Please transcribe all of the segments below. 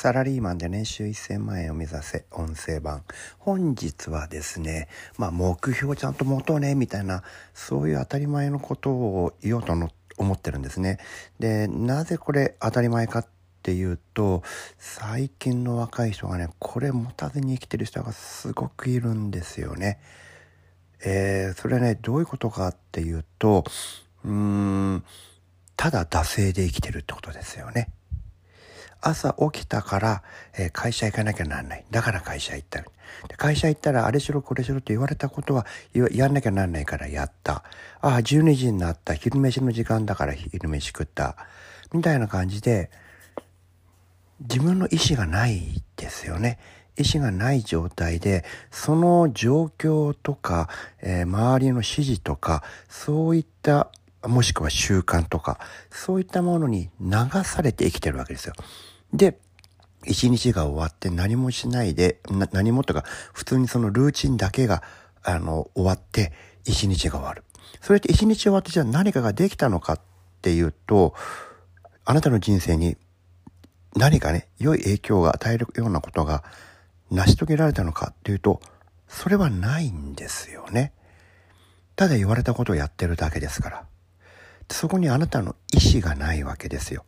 サラリーマンで年収1000万円を目指せ音声版。本日はですね、まあ目標をちゃんと持とうね、みたいな、そういう当たり前のことを言おうと思ってるんですね。で、なぜこれ当たり前かっていうと、最近の若い人がね、これ持たずに生きてる人がすごくいるんですよね。えー、それはね、どういうことかっていうと、うーん、ただ惰性で生きてるってことですよね。朝起きたから、えー、会社行かなきゃなんない。だから会社行ったで会社行ったらあれしろこれしろって言われたことはやんなきゃなんないからやった。ああ、12時になった。昼飯の時間だから昼飯食った。みたいな感じで、自分の意思がないですよね。意思がない状態で、その状況とか、えー、周りの指示とか、そういったもしくは習慣とか、そういったものに流されて生きてるわけですよ。で、一日が終わって何もしないで、何もとか、普通にそのルーチンだけが、あの、終わって、一日が終わる。それって一日終わってじゃあ何かができたのかっていうと、あなたの人生に何かね、良い影響が与えるようなことが成し遂げられたのかっていうと、それはないんですよね。ただ言われたことをやってるだけですから。そこにあなたの意思がないわけですよ。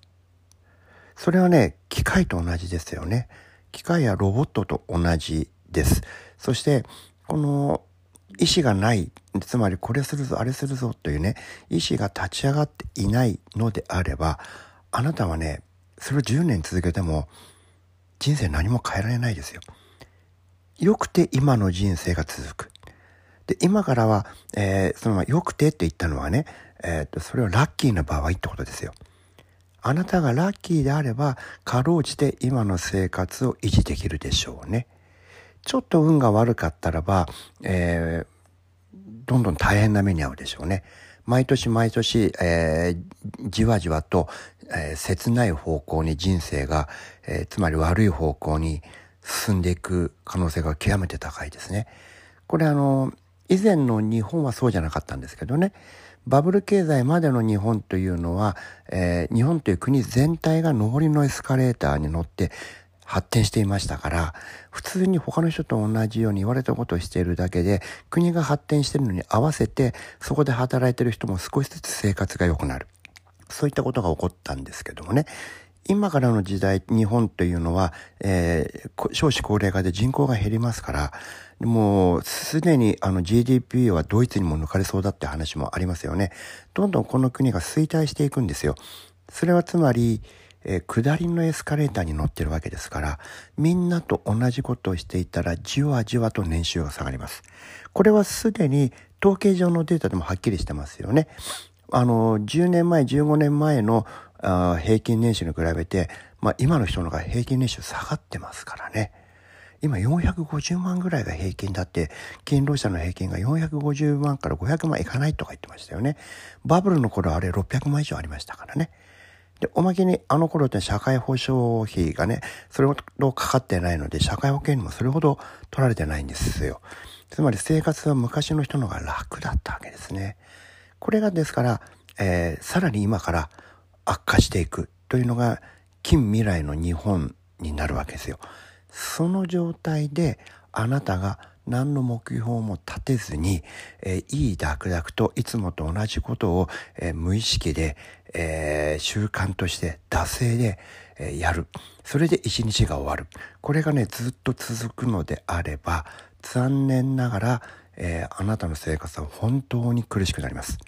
それはね、機械と同じですよね。機械やロボットと同じです。そして、この意思がない、つまりこれするぞ、あれするぞというね、意思が立ち上がっていないのであれば、あなたはね、それを10年続けても人生何も変えられないですよ。よくて今の人生が続く。で、今からは、えー、そのまま良くてって言ったのはね、えっ、と、それはラッキーな場合ってことですよ。あなたがラッキーであれば、かろうじて今の生活を維持できるでしょうね。ちょっと運が悪かったらば、えー、どんどん大変な目に遭うでしょうね。毎年毎年、えー、じわじわと、えー、切ない方向に人生が、えー、つまり悪い方向に進んでいく可能性が極めて高いですね。これあの、以前の日本はそうじゃなかったんですけどね。バブル経済までの日本というのは、えー、日本という国全体が上りのエスカレーターに乗って発展していましたから、普通に他の人と同じように言われたことをしているだけで、国が発展しているのに合わせて、そこで働いている人も少しずつ生活が良くなる。そういったことが起こったんですけどもね。今からの時代、日本というのは、えー、少子高齢化で人口が減りますから、もうすでにあの GDP はドイツにも抜かれそうだって話もありますよね。どんどんこの国が衰退していくんですよ。それはつまり、えー、下りのエスカレーターに乗ってるわけですから、みんなと同じことをしていたらじわじわと年収が下がります。これはすでに統計上のデータでもはっきりしてますよね。あの、10年前、15年前のあ平均年収に比べて、まあ今の人のが平均年収下がってますからね。今450万ぐらいが平均だって、勤労者の平均が450万から500万いかないとか言ってましたよね。バブルの頃あれ600万以上ありましたからね。で、おまけにあの頃って社会保障費がね、それほどかかってないので、社会保険にもそれほど取られてないんですよ。つまり生活は昔の人の方が楽だったわけですね。これがですから、えー、さらに今から悪化していくというのが近未来の日本になるわけですよ。その状態であなたが何の目標も立てずに、えー、いいダクダクといつもと同じことを、えー、無意識で、えー、習慣として惰性で、えやる。それで一日が終わる。これがね、ずっと続くのであれば、残念ながら、えあなたの生活は本当に苦しくなります。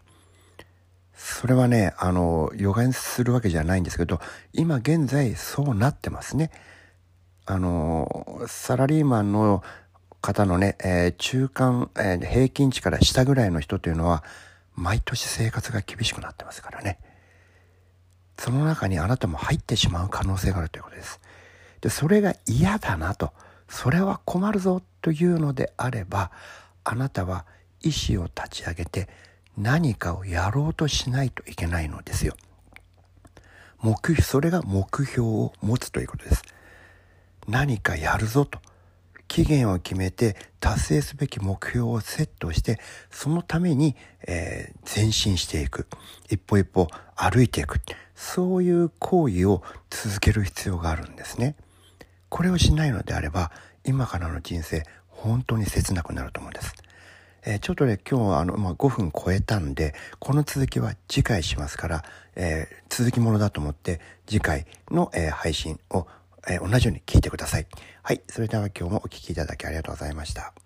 それはね、あの、予言するわけじゃないんですけど、今現在そうなってますね。あの、サラリーマンの方のね、えー、中間、えー、平均値から下ぐらいの人というのは、毎年生活が厳しくなってますからね。その中にあなたも入ってしまう可能性があるということです。で、それが嫌だなと、それは困るぞというのであれば、あなたは意思を立ち上げて何かをやろうとしないといけないのですよ。目標、それが目標を持つということです。何かやるぞと。期限を決めて達成すべき目標をセットして、そのために、えー、前進していく。一歩一歩歩いていく。そういう行為を続ける必要があるんですね。これをしないのであれば、今からの人生、本当に切なくなると思うんです。えー、ちょっとね、今日あの、まあ、5分超えたんで、この続きは次回しますから、えー、続きものだと思って次回の、えー、配信を、え同じように聞いてください。はい。それでは今日もお聴きいただきありがとうございました。